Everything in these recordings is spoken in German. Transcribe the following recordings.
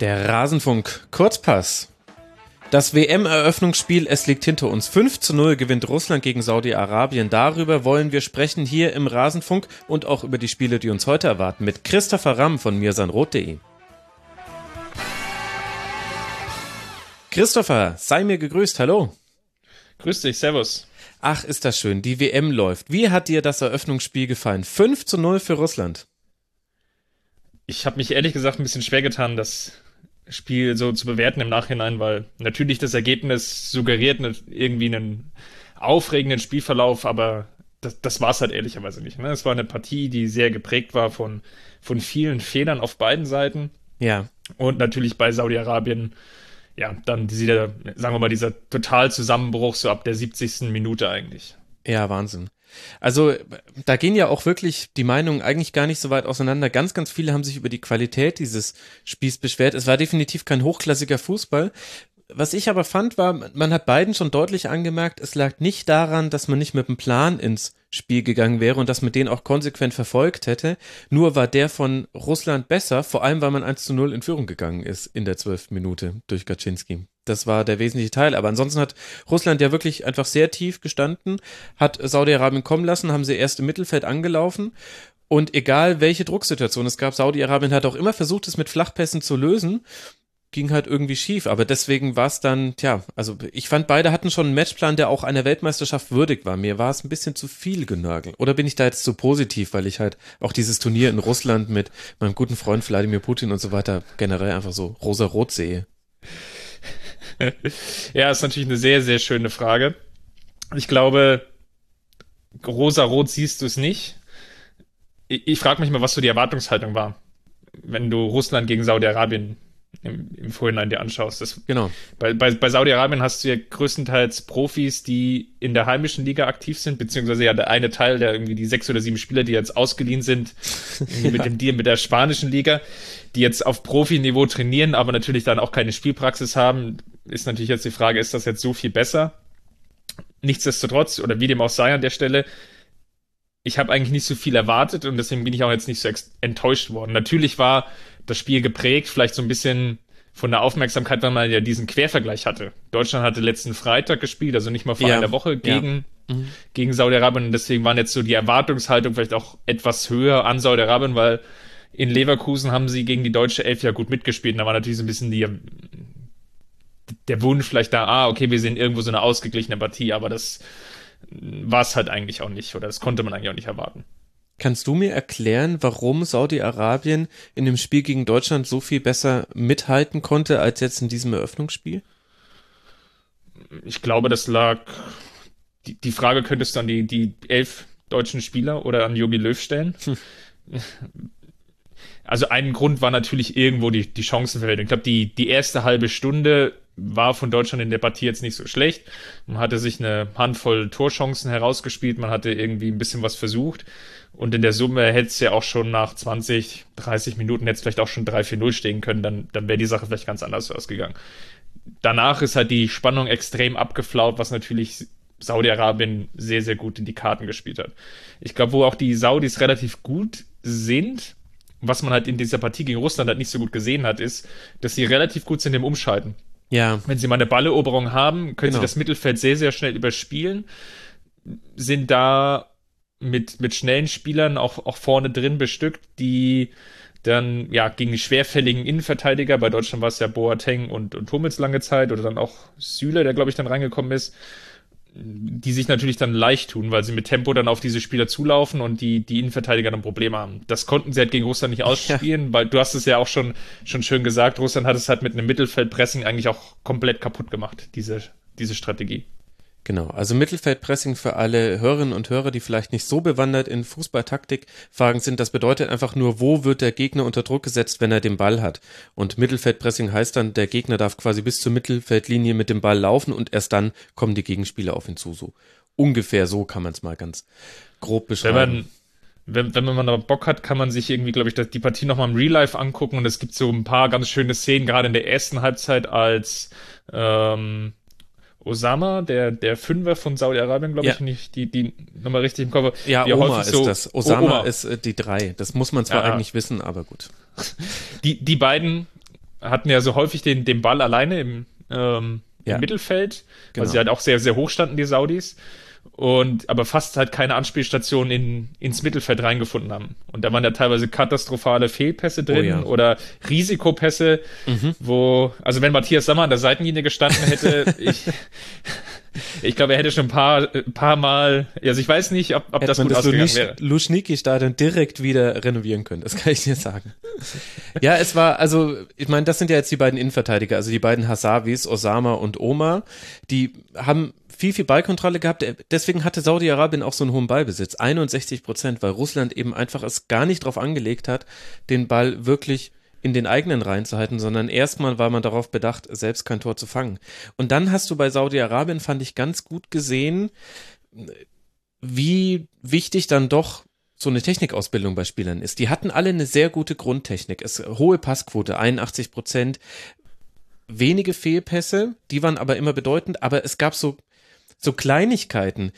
Der Rasenfunk Kurzpass. Das WM-Eröffnungsspiel, es liegt hinter uns. 5 zu 0 gewinnt Russland gegen Saudi-Arabien. Darüber wollen wir sprechen hier im Rasenfunk und auch über die Spiele, die uns heute erwarten, mit Christopher Ramm von mirsanrot.de. Christopher, sei mir gegrüßt, hallo. Grüß dich, servus. Ach, ist das schön, die WM läuft. Wie hat dir das Eröffnungsspiel gefallen? 5 zu 0 für Russland. Ich habe mich ehrlich gesagt ein bisschen schwer getan, das Spiel so zu bewerten im Nachhinein, weil natürlich das Ergebnis suggeriert irgendwie einen aufregenden Spielverlauf, aber das, das war es halt ehrlicherweise nicht. Ne? Es war eine Partie, die sehr geprägt war von, von vielen Fehlern auf beiden Seiten. Ja. Und natürlich bei Saudi-Arabien, ja, dann dieser, sagen wir mal, dieser Totalzusammenbruch so ab der 70. Minute eigentlich. Ja, Wahnsinn. Also da gehen ja auch wirklich die Meinungen eigentlich gar nicht so weit auseinander. Ganz, ganz viele haben sich über die Qualität dieses Spiels beschwert. Es war definitiv kein hochklassiger Fußball. Was ich aber fand, war, man hat beiden schon deutlich angemerkt, es lag nicht daran, dass man nicht mit dem Plan ins Spiel gegangen wäre und dass man den auch konsequent verfolgt hätte. Nur war der von Russland besser, vor allem weil man 1 zu 0 in Führung gegangen ist in der zwölften Minute durch Kaczynski. Das war der wesentliche Teil. Aber ansonsten hat Russland ja wirklich einfach sehr tief gestanden, hat Saudi-Arabien kommen lassen, haben sie erst im Mittelfeld angelaufen. Und egal welche Drucksituation es gab, Saudi-Arabien hat auch immer versucht, es mit Flachpässen zu lösen ging halt irgendwie schief. Aber deswegen war es dann, tja, also ich fand, beide hatten schon einen Matchplan, der auch einer Weltmeisterschaft würdig war. Mir war es ein bisschen zu viel genörgelt. Oder bin ich da jetzt zu positiv, weil ich halt auch dieses Turnier in Russland mit meinem guten Freund Wladimir Putin und so weiter generell einfach so rosa-rot sehe? ja, ist natürlich eine sehr, sehr schöne Frage. Ich glaube, rosa-rot siehst du es nicht. Ich, ich frage mich mal, was so die Erwartungshaltung war, wenn du Russland gegen Saudi-Arabien im, im Vorhinein dir anschaust. Das, genau. Bei, bei, bei Saudi-Arabien hast du ja größtenteils Profis, die in der heimischen Liga aktiv sind, beziehungsweise ja der eine Teil, der irgendwie die sechs oder sieben Spieler, die jetzt ausgeliehen sind, ja. mit dem Deal mit der spanischen Liga, die jetzt auf Profiniveau trainieren, aber natürlich dann auch keine Spielpraxis haben, ist natürlich jetzt die Frage, ist das jetzt so viel besser? Nichtsdestotrotz, oder wie dem auch sei an der Stelle, ich habe eigentlich nicht so viel erwartet und deswegen bin ich auch jetzt nicht so enttäuscht worden. Natürlich war das Spiel geprägt, vielleicht so ein bisschen von der Aufmerksamkeit, weil man ja diesen Quervergleich hatte. Deutschland hatte letzten Freitag gespielt, also nicht mal vor ja. einer Woche gegen, ja. mhm. gegen Saudi-Arabien. Und deswegen waren jetzt so die Erwartungshaltung vielleicht auch etwas höher an Saudi-Arabien, weil in Leverkusen haben sie gegen die deutsche Elf ja gut mitgespielt. Und da war natürlich so ein bisschen die, der Wunsch vielleicht da, ah, okay, wir sehen irgendwo so eine ausgeglichene Partie, aber das war es halt eigentlich auch nicht oder das konnte man eigentlich auch nicht erwarten. Kannst du mir erklären, warum Saudi-Arabien in dem Spiel gegen Deutschland so viel besser mithalten konnte als jetzt in diesem Eröffnungsspiel? Ich glaube, das lag. Die, die Frage könntest du an die, die elf deutschen Spieler oder an Jogi Löw stellen. Hm. Also ein Grund war natürlich irgendwo die, die Chancenverwertung. Ich glaube, die, die erste halbe Stunde war von Deutschland in der Partie jetzt nicht so schlecht. Man hatte sich eine Handvoll Torchancen herausgespielt, man hatte irgendwie ein bisschen was versucht. Und in der Summe hätte es ja auch schon nach 20, 30 Minuten jetzt vielleicht auch schon 3-4-0 stehen können, dann, dann wäre die Sache vielleicht ganz anders ausgegangen. Danach ist halt die Spannung extrem abgeflaut, was natürlich Saudi-Arabien sehr, sehr gut in die Karten gespielt hat. Ich glaube, wo auch die Saudis relativ gut sind, was man halt in dieser Partie gegen Russland halt nicht so gut gesehen hat, ist, dass sie relativ gut sind im Umschalten. Ja. Wenn sie mal eine Balleroberung haben, können genau. sie das Mittelfeld sehr, sehr schnell überspielen, sind da mit, mit schnellen Spielern auch, auch vorne drin bestückt, die dann ja gegen die schwerfälligen Innenverteidiger, bei Deutschland war es ja Boateng und, und Hummels lange Zeit oder dann auch Süle, der glaube ich dann reingekommen ist, die sich natürlich dann leicht tun, weil sie mit Tempo dann auf diese Spieler zulaufen und die, die Innenverteidiger dann Probleme haben. Das konnten sie halt gegen Russland nicht ausspielen, ja. weil du hast es ja auch schon, schon schön gesagt, Russland hat es halt mit einem Mittelfeldpressing eigentlich auch komplett kaputt gemacht, diese, diese Strategie. Genau, also Mittelfeldpressing für alle Hörerinnen und Hörer, die vielleicht nicht so bewandert in Fußballtaktikfragen sind, das bedeutet einfach nur, wo wird der Gegner unter Druck gesetzt, wenn er den Ball hat. Und Mittelfeldpressing heißt dann, der Gegner darf quasi bis zur Mittelfeldlinie mit dem Ball laufen und erst dann kommen die Gegenspieler auf ihn zu. So ungefähr so kann man es mal ganz grob beschreiben. Wenn man wenn, wenn man noch Bock hat, kann man sich irgendwie, glaube ich, die Partie nochmal im Real Life angucken und es gibt so ein paar ganz schöne Szenen, gerade in der ersten Halbzeit, als ähm, Osama, der, der Fünfer von Saudi-Arabien, glaube ja. ich, nicht, die, die nochmal richtig im Kopf. Ja, Oma ist so, das. Osama Oma. ist äh, die drei. Das muss man zwar ja. eigentlich wissen, aber gut. Die, die beiden hatten ja so häufig den, den Ball alleine im, ähm, ja. im Mittelfeld, genau. weil sie halt auch sehr, sehr hoch standen, die Saudis und aber fast halt keine Anspielstation in, ins Mittelfeld reingefunden haben. Und da waren ja teilweise katastrophale Fehlpässe drin oh ja. oder Risikopässe, mhm. wo, also wenn Matthias Sammer an der Seitenlinie gestanden hätte, ich, ich glaube, er hätte schon ein paar, paar Mal, also ich weiß nicht, ob, ob das gut das ausgegangen Lusch, wäre. Luschniki-Stadion direkt wieder renovieren können, das kann ich dir sagen. ja, es war, also, ich meine, das sind ja jetzt die beiden Innenverteidiger, also die beiden Hasavis, Osama und Oma, die haben viel, viel Ballkontrolle gehabt. Deswegen hatte Saudi-Arabien auch so einen hohen Ballbesitz. 61 Prozent, weil Russland eben einfach es gar nicht drauf angelegt hat, den Ball wirklich in den eigenen Reihen zu halten, sondern erstmal war man darauf bedacht, selbst kein Tor zu fangen. Und dann hast du bei Saudi-Arabien, fand ich ganz gut gesehen, wie wichtig dann doch so eine Technikausbildung bei Spielern ist. Die hatten alle eine sehr gute Grundtechnik. Es hohe Passquote, 81 Prozent, wenige Fehlpässe, die waren aber immer bedeutend, aber es gab so so Kleinigkeiten,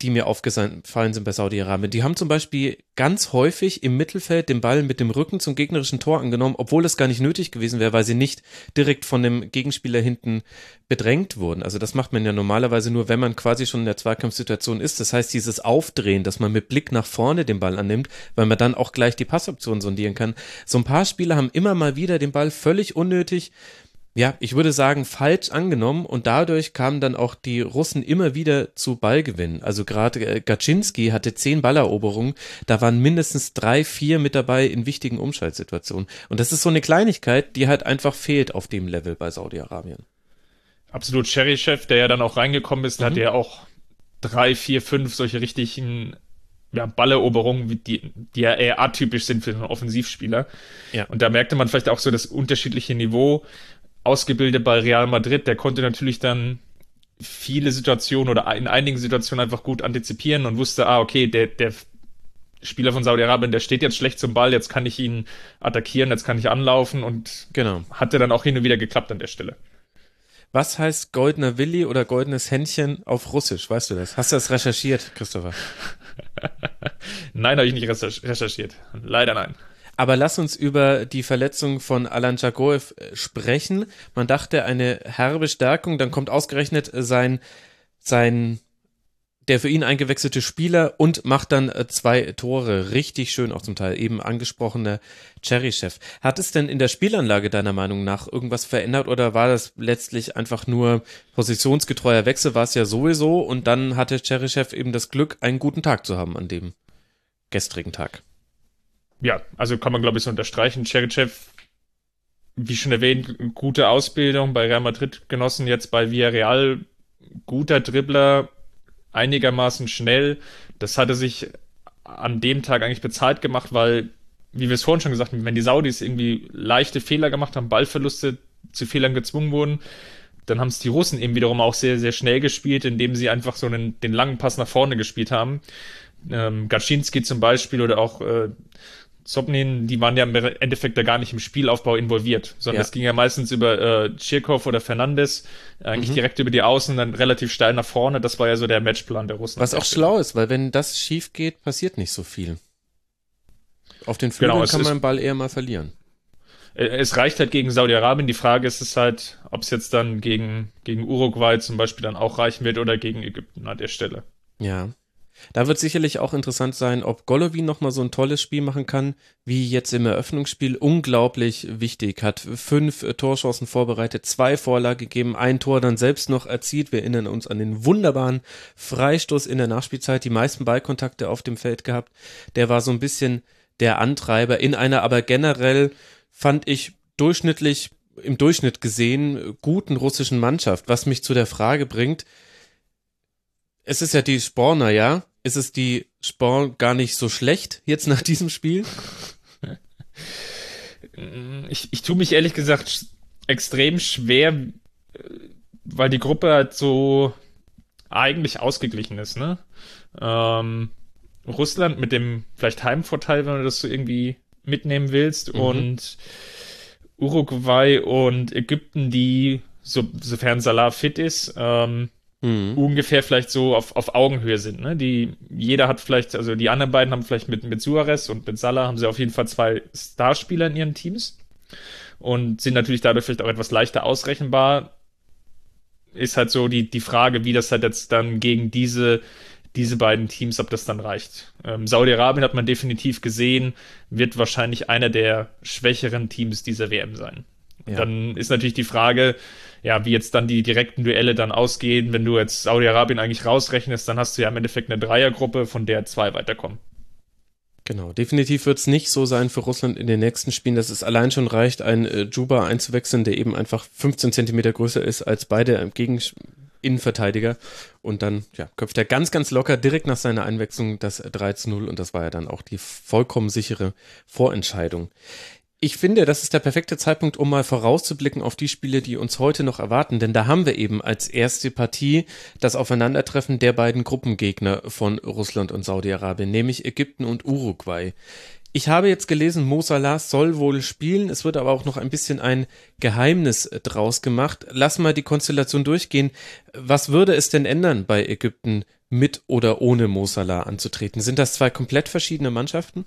die mir aufgefallen sind bei Saudi-Arabien. Die haben zum Beispiel ganz häufig im Mittelfeld den Ball mit dem Rücken zum gegnerischen Tor angenommen, obwohl es gar nicht nötig gewesen wäre, weil sie nicht direkt von dem Gegenspieler hinten bedrängt wurden. Also das macht man ja normalerweise nur, wenn man quasi schon in der Zweikampfsituation ist. Das heißt, dieses Aufdrehen, dass man mit Blick nach vorne den Ball annimmt, weil man dann auch gleich die Passoption sondieren kann. So ein paar Spieler haben immer mal wieder den Ball völlig unnötig ja, ich würde sagen, falsch angenommen und dadurch kamen dann auch die Russen immer wieder zu Ballgewinnen. Also gerade äh, Gaczynski hatte zehn Balleroberungen, da waren mindestens drei, vier mit dabei in wichtigen Umschaltsituationen. Und das ist so eine Kleinigkeit, die halt einfach fehlt auf dem Level bei Saudi-Arabien. Absolut. Cherry-Chef, der ja dann auch reingekommen ist, mhm. hat ja auch drei, vier, fünf solche richtigen ja, Balleroberungen, die, die ja eher atypisch sind für einen Offensivspieler. Ja. Und da merkte man vielleicht auch so das unterschiedliche Niveau ausgebildet bei Real Madrid, der konnte natürlich dann viele Situationen oder in einigen Situationen einfach gut antizipieren und wusste, ah, okay, der, der Spieler von Saudi-Arabien, der steht jetzt schlecht zum Ball, jetzt kann ich ihn attackieren, jetzt kann ich anlaufen und genau. hatte dann auch hin und wieder geklappt an der Stelle. Was heißt goldener Willi oder goldenes Händchen auf Russisch? Weißt du das? Hast du das recherchiert, Christopher? nein, habe ich nicht recherchiert. Leider nein. Aber lass uns über die Verletzung von Alan Jagoev äh, sprechen. Man dachte eine herbe Stärkung, dann kommt ausgerechnet sein, sein, der für ihn eingewechselte Spieler und macht dann äh, zwei Tore. Richtig schön auch zum Teil. Eben angesprochener Cherry-Chef. Hat es denn in der Spielanlage deiner Meinung nach irgendwas verändert oder war das letztlich einfach nur positionsgetreuer Wechsel? War es ja sowieso und dann hatte Cherry-Chef eben das Glück, einen guten Tag zu haben an dem gestrigen Tag ja, also kann man, glaube ich, so unterstreichen. Cherichev, wie schon erwähnt, gute Ausbildung bei Real Madrid genossen, jetzt bei Villarreal, guter Dribbler, einigermaßen schnell. Das hatte sich an dem Tag eigentlich bezahlt gemacht, weil, wie wir es vorhin schon gesagt haben, wenn die Saudis irgendwie leichte Fehler gemacht haben, Ballverluste zu Fehlern gezwungen wurden, dann haben es die Russen eben wiederum auch sehr, sehr schnell gespielt, indem sie einfach so einen, den langen Pass nach vorne gespielt haben. Ähm, Gaczynski zum Beispiel oder auch äh, Sobnin, die waren ja im Endeffekt da gar nicht im Spielaufbau involviert, sondern es ging ja meistens über äh, Tschirkov oder Fernandes, eigentlich mhm. direkt über die Außen, dann relativ steil nach vorne. Das war ja so der Matchplan der Russen. Was auch schlau ist, weil wenn das schief geht, passiert nicht so viel. Auf den Flügeln genau, kann man den Ball eher mal verlieren. Äh, es reicht halt gegen Saudi-Arabien. Die Frage ist es halt, ob es jetzt dann gegen, gegen Uruguay zum Beispiel dann auch reichen wird oder gegen Ägypten an der Stelle. Ja. Da wird sicherlich auch interessant sein, ob Golovin nochmal so ein tolles Spiel machen kann, wie jetzt im Eröffnungsspiel. Unglaublich wichtig. Hat fünf äh, Torchancen vorbereitet, zwei Vorlage gegeben, ein Tor dann selbst noch erzielt. Wir erinnern uns an den wunderbaren Freistoß in der Nachspielzeit, die meisten Ballkontakte auf dem Feld gehabt. Der war so ein bisschen der Antreiber in einer aber generell fand ich durchschnittlich im Durchschnitt gesehen guten russischen Mannschaft, was mich zu der Frage bringt, es ist ja die Sporner, ja? Ist es die Sporn gar nicht so schlecht jetzt nach diesem Spiel? Ich, ich tue mich ehrlich gesagt extrem schwer, weil die Gruppe halt so eigentlich ausgeglichen ist, ne? Ähm, Russland mit dem vielleicht Heimvorteil, wenn du das so irgendwie mitnehmen willst, mhm. und Uruguay und Ägypten, die, so, sofern Salah fit ist, ähm, mhm. ungefähr vielleicht so auf, auf Augenhöhe sind. Ne? Die, jeder hat vielleicht, also die anderen beiden haben vielleicht mit, mit Suarez und mit Salah haben sie auf jeden Fall zwei Starspieler in ihren Teams. und sind natürlich dadurch vielleicht auch etwas leichter ausrechenbar. Ist halt so die, die Frage, wie das halt jetzt dann gegen diese, diese beiden Teams, ob das dann reicht. Ähm, Saudi-Arabien hat man definitiv gesehen, wird wahrscheinlich einer der schwächeren Teams dieser WM sein. Ja. Dann ist natürlich die Frage, ja, wie jetzt dann die direkten Duelle dann ausgehen. Wenn du jetzt Saudi-Arabien eigentlich rausrechnest, dann hast du ja im Endeffekt eine Dreiergruppe, von der zwei weiterkommen. Genau, definitiv wird es nicht so sein für Russland in den nächsten Spielen, dass es allein schon reicht, einen äh, Juba einzuwechseln, der eben einfach 15 Zentimeter größer ist als beide Gegen Innenverteidiger. Und dann ja, köpft er ganz, ganz locker direkt nach seiner Einwechslung das 3 zu 0 und das war ja dann auch die vollkommen sichere Vorentscheidung ich finde, das ist der perfekte Zeitpunkt, um mal vorauszublicken auf die Spiele, die uns heute noch erwarten, denn da haben wir eben als erste Partie das Aufeinandertreffen der beiden Gruppengegner von Russland und Saudi-Arabien, nämlich Ägypten und Uruguay. Ich habe jetzt gelesen, Mo Salah soll wohl spielen, es wird aber auch noch ein bisschen ein Geheimnis draus gemacht. Lass mal die Konstellation durchgehen. Was würde es denn ändern bei Ägypten mit oder ohne Mo Salah anzutreten? Sind das zwei komplett verschiedene Mannschaften?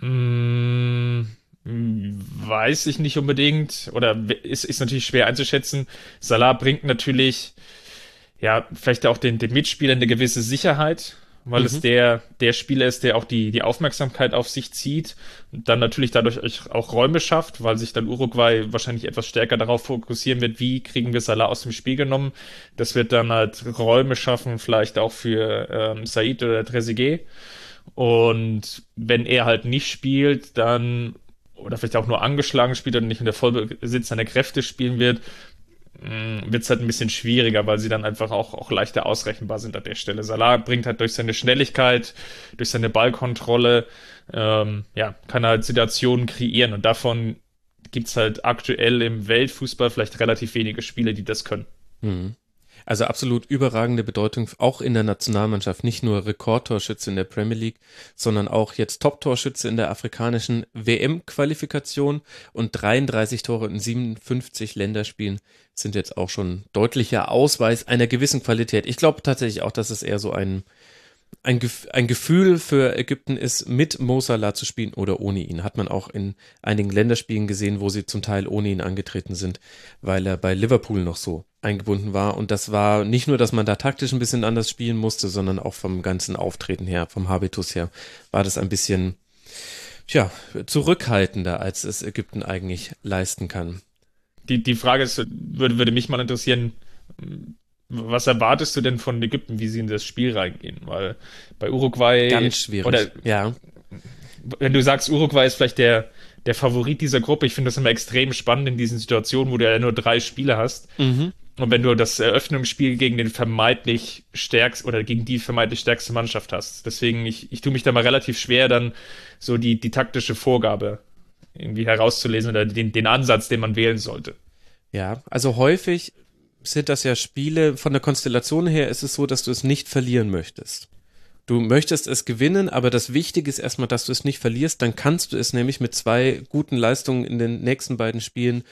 Mmh Weiß ich nicht unbedingt oder ist, ist natürlich schwer einzuschätzen. Salah bringt natürlich, ja, vielleicht auch den, den Mitspielern eine gewisse Sicherheit, weil mhm. es der, der Spieler ist, der auch die, die Aufmerksamkeit auf sich zieht und dann natürlich dadurch auch Räume schafft, weil sich dann Uruguay wahrscheinlich etwas stärker darauf fokussieren wird, wie kriegen wir Salah aus dem Spiel genommen. Das wird dann halt Räume schaffen, vielleicht auch für ähm, Said oder Trezeguet. Und wenn er halt nicht spielt, dann oder vielleicht auch nur angeschlagen spielt und nicht in der Vollbesitz seiner Kräfte spielen wird, mm, wird es halt ein bisschen schwieriger, weil sie dann einfach auch, auch leichter ausrechenbar sind an der Stelle. Salah bringt halt durch seine Schnelligkeit, durch seine Ballkontrolle, ähm, ja, kann halt Situationen kreieren und davon gibt's halt aktuell im Weltfußball vielleicht relativ wenige Spiele, die das können. Mhm. Also absolut überragende Bedeutung auch in der Nationalmannschaft. Nicht nur Rekordtorschütze in der Premier League, sondern auch jetzt Top-Torschütze in der afrikanischen WM-Qualifikation und 33 Tore in 57 Länderspielen sind jetzt auch schon deutlicher Ausweis einer gewissen Qualität. Ich glaube tatsächlich auch, dass es eher so ein ein, ein Gefühl für Ägypten ist, mit Mo Salah zu spielen oder ohne ihn. Hat man auch in einigen Länderspielen gesehen, wo sie zum Teil ohne ihn angetreten sind, weil er bei Liverpool noch so eingebunden war. Und das war nicht nur, dass man da taktisch ein bisschen anders spielen musste, sondern auch vom ganzen Auftreten her, vom Habitus her, war das ein bisschen, tja, zurückhaltender, als es Ägypten eigentlich leisten kann. Die, die Frage ist, würde, würde mich mal interessieren, was erwartest du denn von Ägypten, wie sie in das Spiel reingehen? Weil bei Uruguay. Ganz schwierig. Oder, ja. Wenn du sagst, Uruguay ist vielleicht der, der Favorit dieser Gruppe, ich finde das immer extrem spannend in diesen Situationen, wo du ja nur drei Spiele hast. Mhm. Und wenn du das Eröffnungsspiel gegen den vermeintlich stärksten oder gegen die vermeintlich stärkste Mannschaft hast. Deswegen, ich, ich tue mich da mal relativ schwer, dann so die, die taktische Vorgabe irgendwie herauszulesen oder den, den Ansatz, den man wählen sollte. Ja, also häufig sind das ja Spiele, von der Konstellation her ist es so, dass du es nicht verlieren möchtest. Du möchtest es gewinnen, aber das Wichtige ist erstmal, dass du es nicht verlierst. Dann kannst du es nämlich mit zwei guten Leistungen in den nächsten beiden Spielen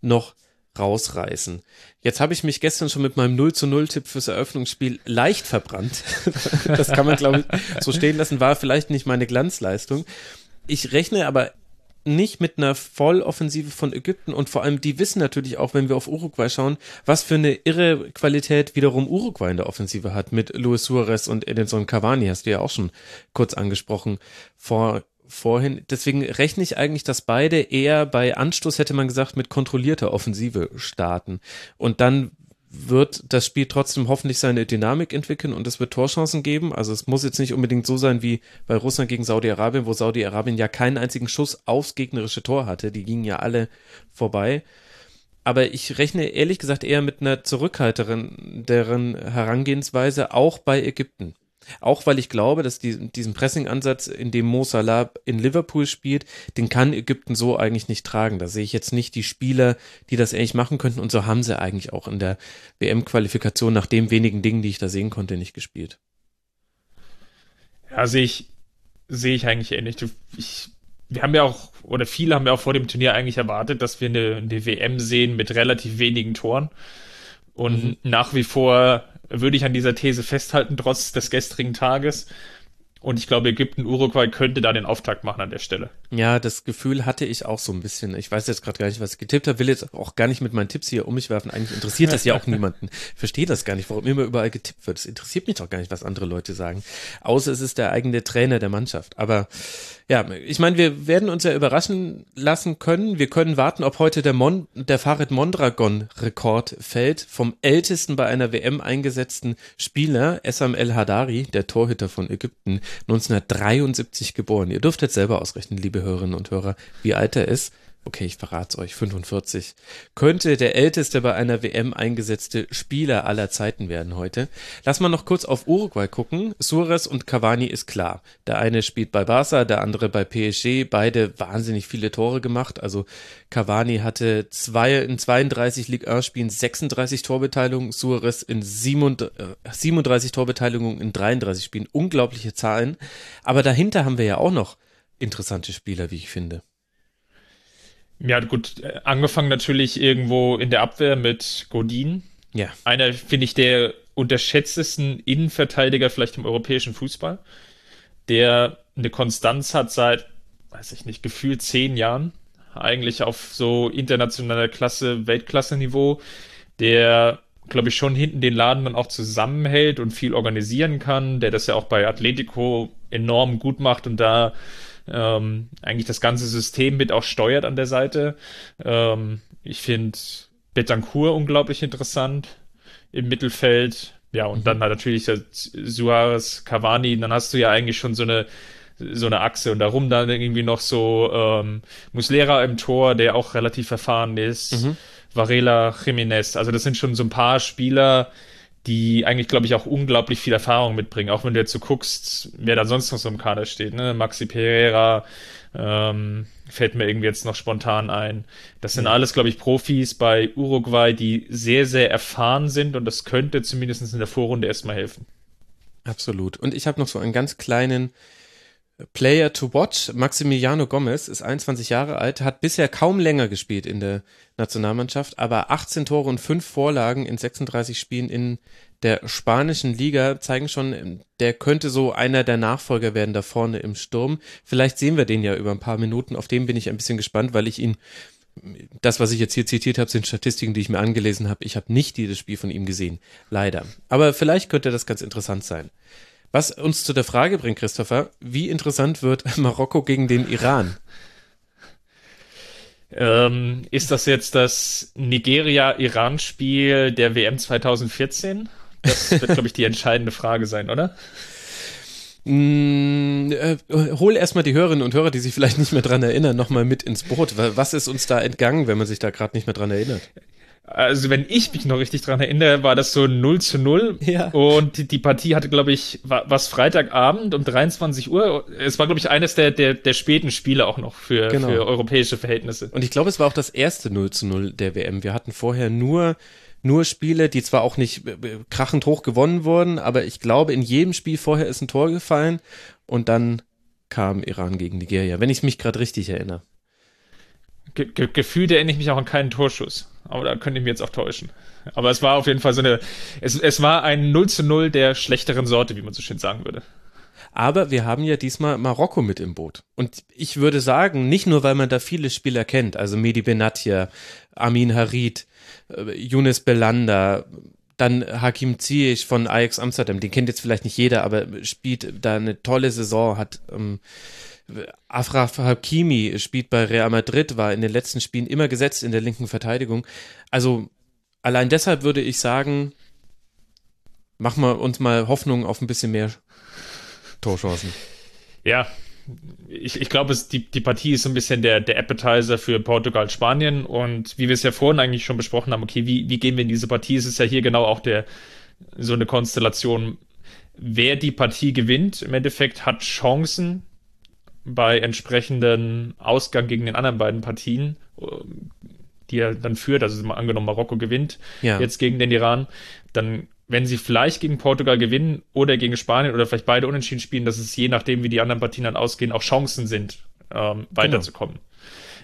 noch rausreißen. Jetzt habe ich mich gestern schon mit meinem 0 zu 0 Tipp fürs Eröffnungsspiel leicht verbrannt. das kann man, glaube ich, so stehen lassen, war vielleicht nicht meine Glanzleistung. Ich rechne aber nicht mit einer Volloffensive von Ägypten und vor allem die wissen natürlich auch, wenn wir auf Uruguay schauen, was für eine irre Qualität wiederum Uruguay in der Offensive hat mit Luis Suarez und Edinson Cavani, hast du ja auch schon kurz angesprochen vor vorhin. Deswegen rechne ich eigentlich, dass beide eher bei Anstoß, hätte man gesagt, mit kontrollierter Offensive starten. Und dann wird das Spiel trotzdem hoffentlich seine Dynamik entwickeln und es wird Torchancen geben. Also es muss jetzt nicht unbedingt so sein wie bei Russland gegen Saudi-Arabien, wo Saudi-Arabien ja keinen einzigen Schuss aufs gegnerische Tor hatte. Die gingen ja alle vorbei. Aber ich rechne ehrlich gesagt eher mit einer zurückhalteren deren Herangehensweise auch bei Ägypten. Auch weil ich glaube, dass die, diesen Pressing-Ansatz, in dem Mo Salah in Liverpool spielt, den kann Ägypten so eigentlich nicht tragen. Da sehe ich jetzt nicht die Spieler, die das ähnlich machen könnten. Und so haben sie eigentlich auch in der WM-Qualifikation nach den wenigen Dingen, die ich da sehen konnte, nicht gespielt. Ja, sehe ich, sehe ich eigentlich ähnlich. Ich, wir haben ja auch, oder viele haben ja auch vor dem Turnier eigentlich erwartet, dass wir eine, eine WM sehen mit relativ wenigen Toren. Und mhm. nach wie vor würde ich an dieser These festhalten, trotz des gestrigen Tages. Und ich glaube, Ägypten, Uruguay könnte da den Auftakt machen an der Stelle. Ja, das Gefühl hatte ich auch so ein bisschen. Ich weiß jetzt gerade gar nicht, was ich getippt habe, will jetzt auch gar nicht mit meinen Tipps hier um mich werfen. Eigentlich interessiert das ja auch niemanden. Verstehe das gar nicht, warum immer überall getippt wird. Es interessiert mich doch gar nicht, was andere Leute sagen. Außer es ist der eigene Trainer der Mannschaft. Aber ja, ich meine, wir werden uns ja überraschen lassen können. Wir können warten, ob heute der, Mon der Farid Mondragon-Rekord fällt vom ältesten bei einer WM eingesetzten Spieler, Essam El Hadari, der Torhüter von Ägypten, 1973 geboren. Ihr dürft jetzt selber ausrechnen, liebe Hörerinnen und Hörer, wie alt er ist okay, ich verrate euch, 45, könnte der älteste bei einer WM eingesetzte Spieler aller Zeiten werden heute. Lass mal noch kurz auf Uruguay gucken. Suarez und Cavani ist klar. Der eine spielt bei Barca, der andere bei PSG, beide wahnsinnig viele Tore gemacht. Also Cavani hatte zwei, in 32 Ligue 1 Spielen 36 Torbeteiligungen, Suarez in 37 Torbeteiligungen in 33 Spielen. Unglaubliche Zahlen. Aber dahinter haben wir ja auch noch interessante Spieler, wie ich finde. Ja, gut, äh, angefangen natürlich irgendwo in der Abwehr mit Godin. Ja. Einer, finde ich, der unterschätztesten Innenverteidiger vielleicht im europäischen Fußball, der eine Konstanz hat seit, weiß ich nicht, gefühlt zehn Jahren, eigentlich auf so internationaler Klasse, Weltklasse-Niveau, der, glaube ich, schon hinten den Laden dann auch zusammenhält und viel organisieren kann, der das ja auch bei Atletico enorm gut macht und da ähm, eigentlich das ganze System mit auch steuert an der Seite. Ähm, ich finde Betancourt unglaublich interessant im Mittelfeld. Ja, und mhm. dann halt natürlich Suarez, Cavani, dann hast du ja eigentlich schon so eine so eine Achse und darum dann irgendwie noch so ähm, Muslera im Tor, der auch relativ erfahren ist, mhm. Varela, Jiménez, also das sind schon so ein paar Spieler, die eigentlich, glaube ich, auch unglaublich viel Erfahrung mitbringen. Auch wenn du jetzt so guckst, wer da sonst noch so im Kader steht, ne? Maxi Pereira, ähm, fällt mir irgendwie jetzt noch spontan ein. Das sind ja. alles, glaube ich, Profis bei Uruguay, die sehr, sehr erfahren sind und das könnte zumindest in der Vorrunde erstmal helfen. Absolut. Und ich habe noch so einen ganz kleinen Player to watch, Maximiliano Gomez, ist 21 Jahre alt, hat bisher kaum länger gespielt in der Nationalmannschaft, aber 18 Tore und 5 Vorlagen in 36 Spielen in der spanischen Liga zeigen schon, der könnte so einer der Nachfolger werden da vorne im Sturm. Vielleicht sehen wir den ja über ein paar Minuten. Auf den bin ich ein bisschen gespannt, weil ich ihn, das, was ich jetzt hier zitiert habe, sind Statistiken, die ich mir angelesen habe. Ich habe nicht dieses Spiel von ihm gesehen. Leider. Aber vielleicht könnte das ganz interessant sein. Was uns zu der Frage bringt, Christopher, wie interessant wird Marokko gegen den Iran? Ähm, ist das jetzt das Nigeria-Iran-Spiel der WM 2014? Das wird, glaube ich, die entscheidende Frage sein, oder? Mm, äh, hol erstmal die Hörerinnen und Hörer, die sich vielleicht nicht mehr dran erinnern, nochmal mit ins Boot. Was ist uns da entgangen, wenn man sich da gerade nicht mehr dran erinnert? Also wenn ich mich noch richtig dran erinnere, war das so 0 zu 0. Ja. Und die, die Partie hatte, glaube ich, war, was Freitagabend um 23 Uhr. Es war, glaube ich, eines der, der, der späten Spiele auch noch für, genau. für europäische Verhältnisse. Und ich glaube, es war auch das erste 0 zu 0 der WM. Wir hatten vorher nur nur Spiele, die zwar auch nicht äh, krachend hoch gewonnen wurden, aber ich glaube, in jedem Spiel vorher ist ein Tor gefallen und dann kam Iran gegen Nigeria, wenn ich mich gerade richtig erinnere. Ge ge gefühlt erinnere ich mich auch an keinen Torschuss. Aber da könnte ich mich jetzt auch täuschen. Aber es war auf jeden Fall so eine, es, es war ein 0 zu 0 der schlechteren Sorte, wie man so schön sagen würde. Aber wir haben ja diesmal Marokko mit im Boot. Und ich würde sagen, nicht nur, weil man da viele Spieler kennt, also Medi Benatia, Amin Harid, äh, Younes Belanda, dann Hakim Ziyech von Ajax Amsterdam, den kennt jetzt vielleicht nicht jeder, aber spielt da eine tolle Saison, hat ähm, Afraf Hakimi spielt bei Real Madrid, war in den letzten Spielen immer gesetzt in der linken Verteidigung. Also allein deshalb würde ich sagen, machen wir uns mal Hoffnung auf ein bisschen mehr Torchancen. Ja, ich, ich glaube, die, die Partie ist so ein bisschen der, der Appetizer für Portugal, Spanien. Und wie wir es ja vorhin eigentlich schon besprochen haben, okay, wie, wie gehen wir in diese Partie? Es ist ja hier genau auch der, so eine Konstellation. Wer die Partie gewinnt, im Endeffekt hat Chancen, bei entsprechenden Ausgang gegen den anderen beiden Partien, die er dann führt, also angenommen Marokko gewinnt ja. jetzt gegen den Iran, dann wenn sie vielleicht gegen Portugal gewinnen oder gegen Spanien oder vielleicht beide unentschieden spielen, dass es je nachdem, wie die anderen Partien dann ausgehen, auch Chancen sind, ähm, weiterzukommen. Genau.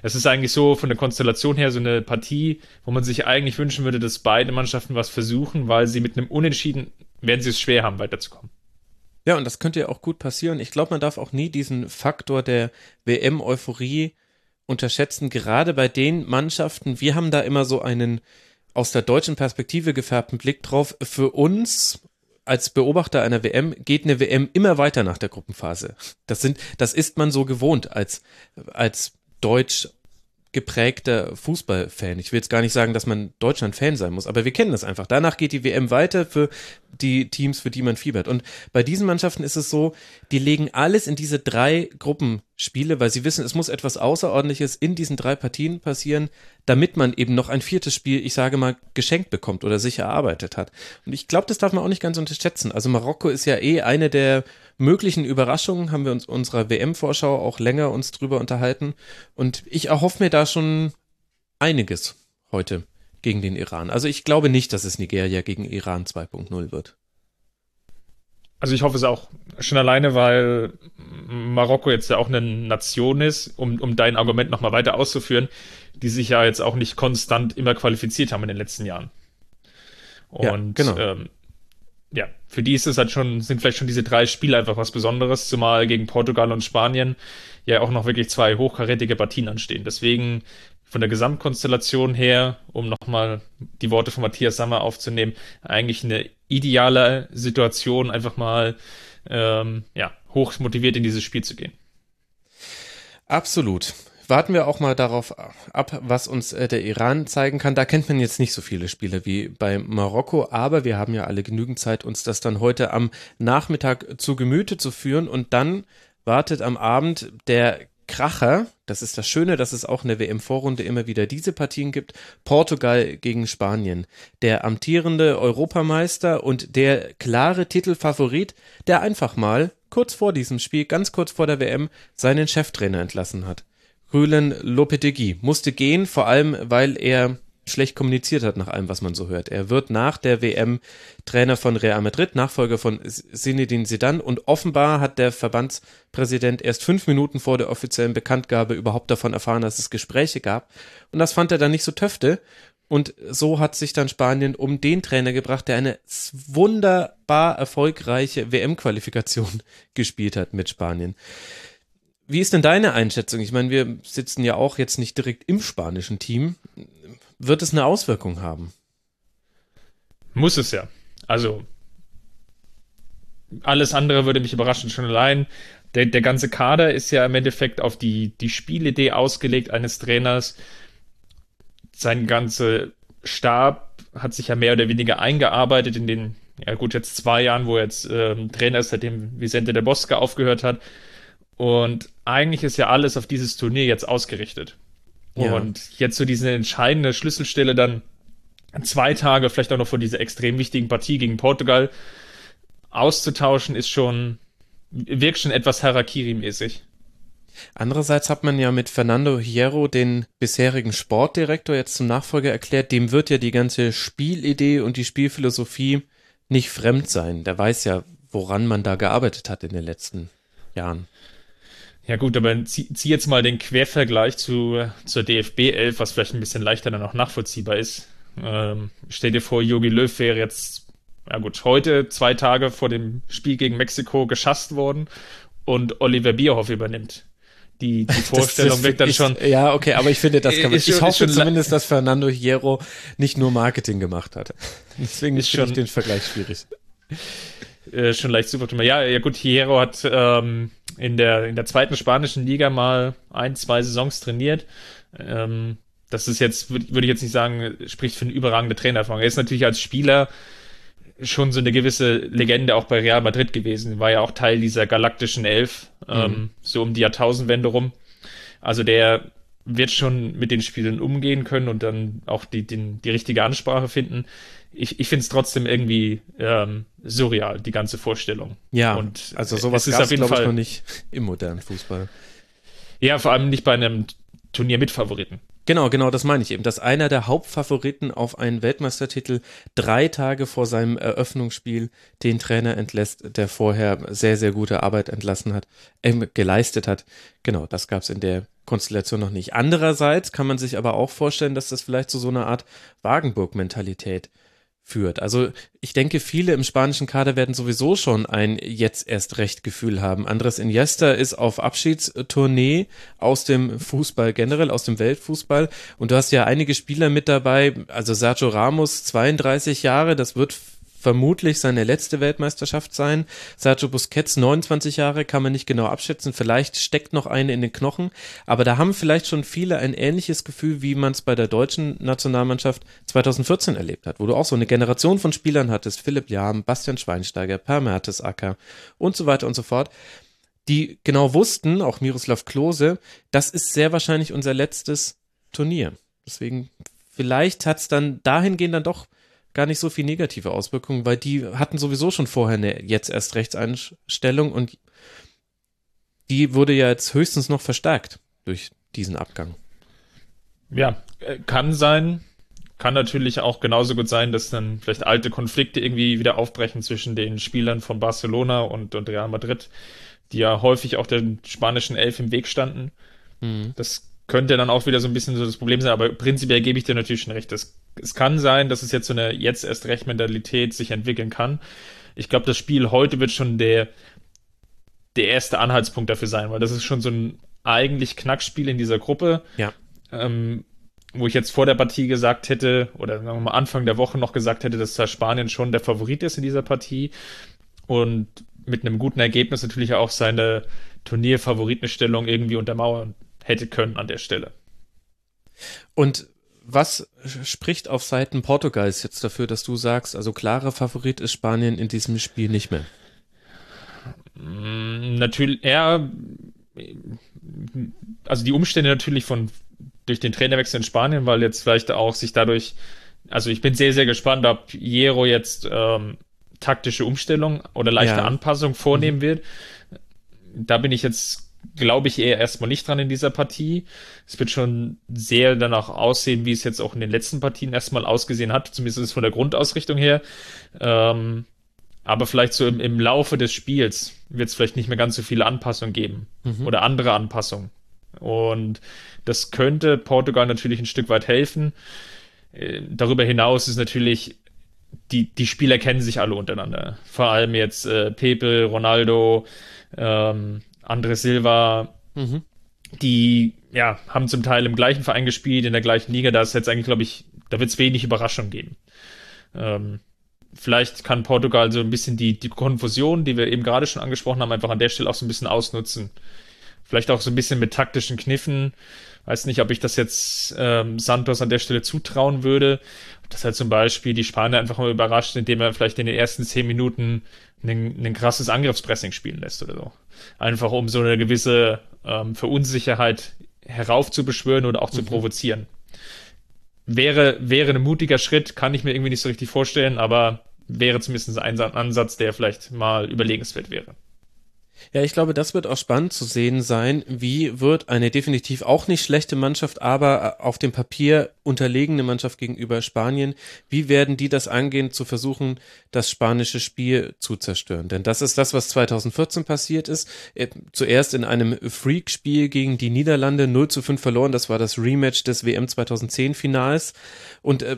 Es ist eigentlich so von der Konstellation her so eine Partie, wo man sich eigentlich wünschen würde, dass beide Mannschaften was versuchen, weil sie mit einem Unentschieden werden sie es schwer haben, weiterzukommen. Ja, und das könnte ja auch gut passieren. Ich glaube, man darf auch nie diesen Faktor der WM-Euphorie unterschätzen, gerade bei den Mannschaften. Wir haben da immer so einen aus der deutschen Perspektive gefärbten Blick drauf. Für uns als Beobachter einer WM geht eine WM immer weiter nach der Gruppenphase. Das sind, das ist man so gewohnt als, als Deutsch geprägter Fußballfan. Ich will jetzt gar nicht sagen, dass man Deutschland-Fan sein muss, aber wir kennen das einfach. Danach geht die WM weiter für die Teams, für die man fiebert. Und bei diesen Mannschaften ist es so, die legen alles in diese drei Gruppenspiele, weil sie wissen, es muss etwas Außerordentliches in diesen drei Partien passieren, damit man eben noch ein viertes Spiel, ich sage mal, geschenkt bekommt oder sich erarbeitet hat. Und ich glaube, das darf man auch nicht ganz unterschätzen. Also Marokko ist ja eh eine der möglichen Überraschungen, haben wir uns unserer WM-Vorschau auch länger uns drüber unterhalten. Und ich erhoffe mir da schon einiges heute gegen den Iran. Also ich glaube nicht, dass es Nigeria gegen Iran 2.0 wird. Also ich hoffe es auch schon alleine, weil Marokko jetzt ja auch eine Nation ist, um, um dein Argument nochmal weiter auszuführen, die sich ja jetzt auch nicht konstant immer qualifiziert haben in den letzten Jahren. Und ja, genau. ähm, ja, für die ist es halt schon, sind vielleicht schon diese drei Spiele einfach was Besonderes, zumal gegen Portugal und Spanien ja auch noch wirklich zwei hochkarätige Partien anstehen. Deswegen von der Gesamtkonstellation her, um nochmal die Worte von Matthias Sammer aufzunehmen, eigentlich eine ideale Situation, einfach mal ähm, ja, hoch motiviert in dieses Spiel zu gehen. Absolut. Warten wir auch mal darauf ab, was uns äh, der Iran zeigen kann. Da kennt man jetzt nicht so viele Spiele wie bei Marokko, aber wir haben ja alle genügend Zeit, uns das dann heute am Nachmittag zu Gemüte zu führen und dann wartet am Abend der Kracher, das ist das Schöne, dass es auch in der WM-Vorrunde immer wieder diese Partien gibt. Portugal gegen Spanien. Der amtierende Europameister und der klare Titelfavorit, der einfach mal kurz vor diesem Spiel, ganz kurz vor der WM, seinen Cheftrainer entlassen hat. Rülen Lopetegui musste gehen, vor allem weil er schlecht kommuniziert hat nach allem, was man so hört. Er wird nach der WM Trainer von Real Madrid, Nachfolger von Zinedine Zidane und offenbar hat der Verbandspräsident erst fünf Minuten vor der offiziellen Bekanntgabe überhaupt davon erfahren, dass es Gespräche gab und das fand er dann nicht so töfte und so hat sich dann Spanien um den Trainer gebracht, der eine wunderbar erfolgreiche WM-Qualifikation gespielt hat mit Spanien. Wie ist denn deine Einschätzung? Ich meine, wir sitzen ja auch jetzt nicht direkt im spanischen Team wird es eine Auswirkung haben. Muss es ja. Also alles andere würde mich überraschen schon allein. Der, der ganze Kader ist ja im Endeffekt auf die, die Spielidee ausgelegt eines Trainers. Sein ganzer Stab hat sich ja mehr oder weniger eingearbeitet in den, ja gut, jetzt zwei Jahren, wo er jetzt ähm, Trainer ist, seitdem Vicente de Bosca aufgehört hat. Und eigentlich ist ja alles auf dieses Turnier jetzt ausgerichtet. Ja. Und jetzt so diese entscheidende Schlüsselstelle dann zwei Tage, vielleicht auch noch vor dieser extrem wichtigen Partie gegen Portugal auszutauschen, ist schon, wirkt schon etwas Harakiri-mäßig. Andererseits hat man ja mit Fernando Hierro den bisherigen Sportdirektor jetzt zum Nachfolger erklärt, dem wird ja die ganze Spielidee und die Spielphilosophie nicht fremd sein. Der weiß ja, woran man da gearbeitet hat in den letzten Jahren. Ja gut, aber zieh, zieh jetzt mal den Quervergleich zu, zur DFB 11, was vielleicht ein bisschen leichter dann auch nachvollziehbar ist. Ähm, stell dir vor, Jogi Löw wäre jetzt, ja gut, heute, zwei Tage vor dem Spiel gegen Mexiko geschasst worden und Oliver Bierhoff übernimmt. Die, die Vorstellung das, das wirkt dann ich, schon. Ja, okay, aber ich finde, das kann man. ich hoffe zumindest, dass Fernando Hierro nicht nur Marketing gemacht hat. Deswegen ist schon, ich den Vergleich schwierig. Äh, schon leicht super. Ja, ja gut, Hierro hat ähm, in der, in der zweiten spanischen Liga mal ein, zwei Saisons trainiert. Ähm, das ist jetzt, würde würd ich jetzt nicht sagen, spricht für eine überragende Trainererfahrung. Er ist natürlich als Spieler schon so eine gewisse Legende auch bei Real Madrid gewesen. War ja auch Teil dieser galaktischen Elf, ähm, mhm. so um die Jahrtausendwende rum. Also der wird schon mit den Spielen umgehen können und dann auch die, den, die richtige Ansprache finden ich, ich finde es trotzdem irgendwie ähm, surreal, die ganze Vorstellung. Ja, und also sowas ist auf jeden Fall noch nicht im modernen Fußball. Ja, vor allem nicht bei einem Turnier mit Favoriten. Genau, genau, das meine ich eben, dass einer der Hauptfavoriten auf einen Weltmeistertitel drei Tage vor seinem Eröffnungsspiel den Trainer entlässt, der vorher sehr, sehr gute Arbeit entlassen hat, äh, geleistet hat. Genau, das gab es in der Konstellation noch nicht. Andererseits kann man sich aber auch vorstellen, dass das vielleicht zu so einer Art Wagenburg-Mentalität führt. Also ich denke, viele im spanischen Kader werden sowieso schon ein jetzt erst recht Gefühl haben. Andres Iniesta ist auf Abschiedstournee aus dem Fußball generell, aus dem Weltfußball. Und du hast ja einige Spieler mit dabei. Also Sergio Ramos, 32 Jahre, das wird vermutlich seine letzte Weltmeisterschaft sein. Sergio Busquets, 29 Jahre, kann man nicht genau abschätzen. Vielleicht steckt noch eine in den Knochen. Aber da haben vielleicht schon viele ein ähnliches Gefühl, wie man es bei der deutschen Nationalmannschaft 2014 erlebt hat, wo du auch so eine Generation von Spielern hattest. Philipp Lahm, Bastian Schweinsteiger, Per Mertesacker und so weiter und so fort die genau wussten, auch Miroslav Klose, das ist sehr wahrscheinlich unser letztes Turnier. Deswegen, vielleicht hat es dann dahingehend dann doch gar nicht so viel negative Auswirkungen, weil die hatten sowieso schon vorher eine jetzt erst Rechtseinstellung und die wurde ja jetzt höchstens noch verstärkt durch diesen Abgang. Ja, äh, kann sein. Kann natürlich auch genauso gut sein, dass dann vielleicht alte Konflikte irgendwie wieder aufbrechen zwischen den Spielern von Barcelona und, und Real Madrid, die ja häufig auch der spanischen Elf im Weg standen. Mhm. Das könnte dann auch wieder so ein bisschen so das Problem sein, aber prinzipiell gebe ich dir natürlich schon recht. Das, es kann sein, dass es jetzt so eine jetzt erst recht Mentalität sich entwickeln kann. Ich glaube, das Spiel heute wird schon der, der erste Anhaltspunkt dafür sein, weil das ist schon so ein eigentlich Knackspiel in dieser Gruppe. Ja. Ähm, wo ich jetzt vor der Partie gesagt hätte, oder sagen wir mal Anfang der Woche noch gesagt hätte, dass da Spanien schon der Favorit ist in dieser Partie und mit einem guten Ergebnis natürlich auch seine Turnierfavoritenstellung irgendwie untermauern hätte können an der Stelle. Und was spricht auf Seiten Portugals jetzt dafür, dass du sagst, also klarer Favorit ist Spanien in diesem Spiel nicht mehr? Mm, natürlich, eher, also die Umstände natürlich von durch den Trainerwechsel in Spanien, weil jetzt vielleicht auch sich dadurch, also ich bin sehr, sehr gespannt, ob Jero jetzt ähm, taktische Umstellung oder leichte ja. Anpassung vornehmen mhm. wird. Da bin ich jetzt glaube ich eher erstmal nicht dran in dieser Partie. Es wird schon sehr danach aussehen, wie es jetzt auch in den letzten Partien erstmal ausgesehen hat, zumindest von der Grundausrichtung her. Ähm, aber vielleicht so im, im Laufe des Spiels wird es vielleicht nicht mehr ganz so viele Anpassungen geben mhm. oder andere Anpassungen. Und das könnte Portugal natürlich ein Stück weit helfen. Äh, darüber hinaus ist natürlich, die, die Spieler kennen sich alle untereinander. Vor allem jetzt äh, Pepe, Ronaldo, ähm, Andre Silva, mhm. die ja, haben zum Teil im gleichen Verein gespielt, in der gleichen Liga. Da ist jetzt eigentlich, glaube ich, da wird es wenig Überraschung geben. Ähm, vielleicht kann Portugal so ein bisschen die, die Konfusion, die wir eben gerade schon angesprochen haben, einfach an der Stelle auch so ein bisschen ausnutzen. Vielleicht auch so ein bisschen mit taktischen Kniffen. Weiß nicht, ob ich das jetzt ähm, Santos an der Stelle zutrauen würde. Dass er zum Beispiel die Spanier einfach mal überrascht, indem er vielleicht in den ersten zehn Minuten ein, krasses Angriffspressing spielen lässt oder so. Einfach um so eine gewisse ähm, Verunsicherheit heraufzubeschwören oder auch zu mhm. provozieren. Wäre, wäre ein mutiger Schritt, kann ich mir irgendwie nicht so richtig vorstellen, aber wäre zumindest ein Ansatz, der vielleicht mal überlegenswert wäre. Ja, ich glaube, das wird auch spannend zu sehen sein. Wie wird eine definitiv auch nicht schlechte Mannschaft, aber äh, auf dem Papier unterlegene Mannschaft gegenüber Spanien, wie werden die das angehen, zu versuchen, das spanische Spiel zu zerstören? Denn das ist das, was 2014 passiert ist. Äh, zuerst in einem Freak-Spiel gegen die Niederlande 0 zu 5 verloren. Das war das Rematch des WM 2010 Finals. Und äh,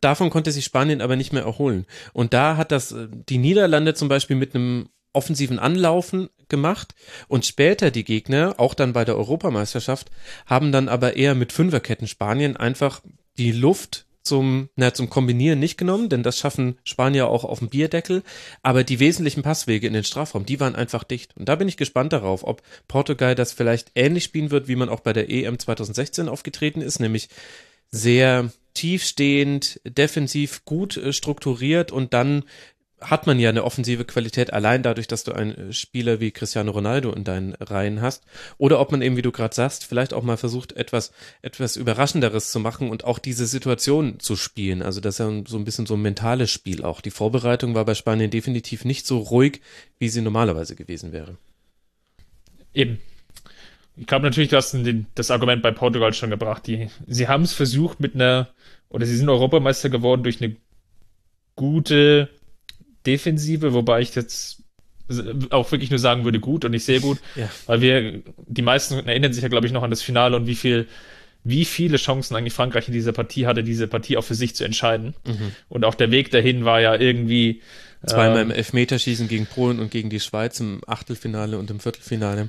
davon konnte sich Spanien aber nicht mehr erholen. Und da hat das äh, die Niederlande zum Beispiel mit einem offensiven Anlaufen gemacht und später die Gegner, auch dann bei der Europameisterschaft, haben dann aber eher mit Fünferketten Spanien einfach die Luft zum, na, zum Kombinieren nicht genommen, denn das schaffen Spanier auch auf dem Bierdeckel, aber die wesentlichen Passwege in den Strafraum, die waren einfach dicht. Und da bin ich gespannt darauf, ob Portugal das vielleicht ähnlich spielen wird, wie man auch bei der EM 2016 aufgetreten ist, nämlich sehr tiefstehend, defensiv gut äh, strukturiert und dann hat man ja eine offensive Qualität allein dadurch, dass du einen Spieler wie Cristiano Ronaldo in deinen Reihen hast. Oder ob man eben, wie du gerade sagst, vielleicht auch mal versucht, etwas, etwas Überraschenderes zu machen und auch diese Situation zu spielen. Also das ist ja so ein bisschen so ein mentales Spiel auch. Die Vorbereitung war bei Spanien definitiv nicht so ruhig, wie sie normalerweise gewesen wäre. Eben. Ich glaube natürlich, du hast das Argument bei Portugal schon gebracht. Die, sie haben es versucht mit einer, oder sie sind Europameister geworden durch eine gute Defensive, wobei ich jetzt auch wirklich nur sagen würde, gut und nicht sehr gut, ja. weil wir, die meisten erinnern sich ja, glaube ich, noch an das Finale und wie viel wie viele Chancen eigentlich Frankreich in dieser Partie hatte, diese Partie auch für sich zu entscheiden. Mhm. Und auch der Weg dahin war ja irgendwie. Zweimal ähm, im Elfmeterschießen gegen Polen und gegen die Schweiz im Achtelfinale und im Viertelfinale.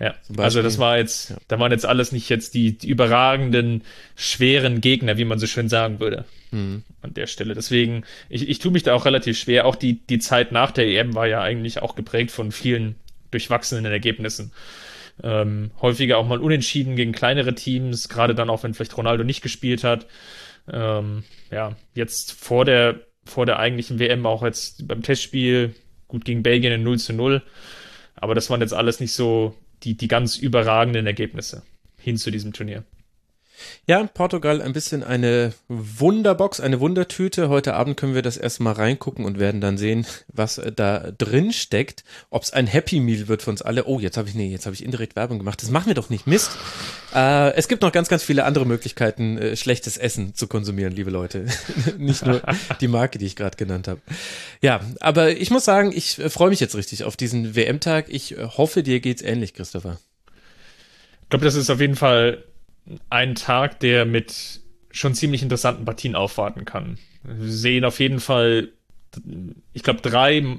Ja, also das war jetzt, ja. da waren jetzt alles nicht jetzt die, die, überragenden, schweren Gegner, wie man so schön sagen würde. Mhm. An der Stelle. Deswegen, ich, ich tue mich da auch relativ schwer. Auch die, die Zeit nach der EM war ja eigentlich auch geprägt von vielen durchwachsenen Ergebnissen. Ähm, häufiger auch mal unentschieden gegen kleinere Teams, gerade dann auch, wenn vielleicht Ronaldo nicht gespielt hat. Ähm, ja, jetzt vor der, vor der eigentlichen WM auch jetzt beim Testspiel, gut gegen Belgien in 0 zu 0. Aber das waren jetzt alles nicht so die, die ganz überragenden Ergebnisse hin zu diesem Turnier. Ja, Portugal ein bisschen eine Wunderbox, eine Wundertüte. Heute Abend können wir das erstmal reingucken und werden dann sehen, was da drin steckt. Ob es ein Happy Meal wird für uns alle. Oh, jetzt habe ich, nee, jetzt habe ich indirekt Werbung gemacht. Das machen wir doch nicht. Mist. Äh, es gibt noch ganz, ganz viele andere Möglichkeiten, äh, schlechtes Essen zu konsumieren, liebe Leute. nicht nur die Marke, die ich gerade genannt habe. Ja, aber ich muss sagen, ich äh, freue mich jetzt richtig auf diesen WM-Tag. Ich äh, hoffe, dir geht's ähnlich, Christopher. Ich glaube, das ist auf jeden Fall ein Tag, der mit schon ziemlich interessanten Partien aufwarten kann. Wir sehen auf jeden Fall, ich glaube, drei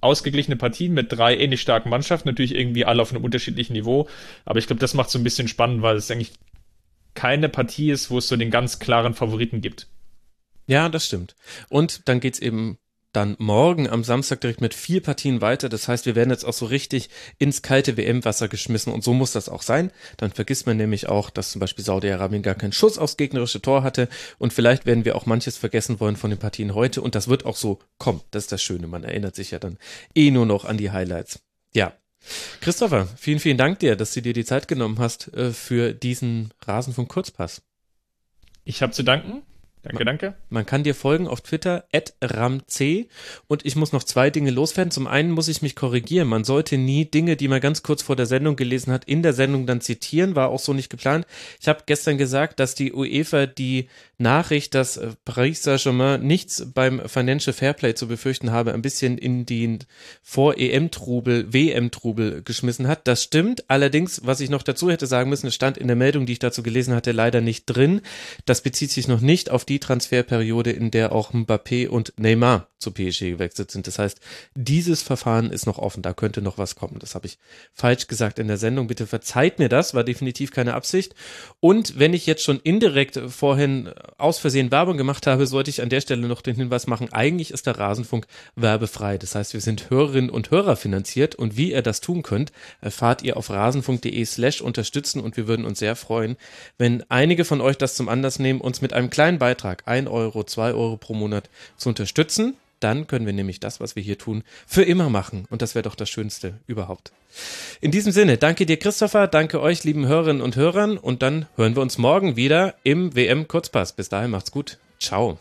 ausgeglichene Partien mit drei ähnlich starken Mannschaften, natürlich irgendwie alle auf einem unterschiedlichen Niveau. Aber ich glaube, das macht so ein bisschen spannend, weil es eigentlich keine Partie ist, wo es so den ganz klaren Favoriten gibt. Ja, das stimmt. Und dann geht's eben dann morgen am Samstag direkt mit vier Partien weiter. Das heißt, wir werden jetzt auch so richtig ins kalte WM-Wasser geschmissen und so muss das auch sein. Dann vergisst man nämlich auch, dass zum Beispiel Saudi-Arabien gar keinen Schuss aufs gegnerische Tor hatte und vielleicht werden wir auch manches vergessen wollen von den Partien heute und das wird auch so kommen. Das ist das Schöne. Man erinnert sich ja dann eh nur noch an die Highlights. Ja. Christopher, vielen, vielen Dank dir, dass du dir die Zeit genommen hast äh, für diesen Rasenfunk Kurzpass. Ich habe zu danken. Danke, danke. Man kann dir folgen auf Twitter, ramc. Und ich muss noch zwei Dinge loswerden. Zum einen muss ich mich korrigieren. Man sollte nie Dinge, die man ganz kurz vor der Sendung gelesen hat, in der Sendung dann zitieren. War auch so nicht geplant. Ich habe gestern gesagt, dass die UEFA die Nachricht, dass äh, Paris Saint-Germain nichts beim Financial Fairplay zu befürchten habe, ein bisschen in den Vor-EM-Trubel, WM-Trubel geschmissen hat. Das stimmt. Allerdings, was ich noch dazu hätte sagen müssen, es stand in der Meldung, die ich dazu gelesen hatte, leider nicht drin. Das bezieht sich noch nicht auf die Transferperiode, in der auch Mbappé und Neymar zu PSG gewechselt sind. Das heißt, dieses Verfahren ist noch offen. Da könnte noch was kommen. Das habe ich falsch gesagt in der Sendung. Bitte verzeiht mir das. War definitiv keine Absicht. Und wenn ich jetzt schon indirekt vorhin aus Versehen Werbung gemacht habe, sollte ich an der Stelle noch den Hinweis machen, eigentlich ist der Rasenfunk werbefrei. Das heißt, wir sind Hörerinnen und Hörer finanziert und wie ihr das tun könnt, erfahrt ihr auf rasenfunk.de slash unterstützen und wir würden uns sehr freuen, wenn einige von euch das zum Anlass nehmen, uns mit einem kleinen Beitrag, ein Euro, zwei Euro pro Monat zu unterstützen. Dann können wir nämlich das, was wir hier tun, für immer machen. Und das wäre doch das Schönste überhaupt. In diesem Sinne, danke dir, Christopher, danke euch, lieben Hörerinnen und Hörern. Und dann hören wir uns morgen wieder im WM Kurzpass. Bis dahin macht's gut. Ciao.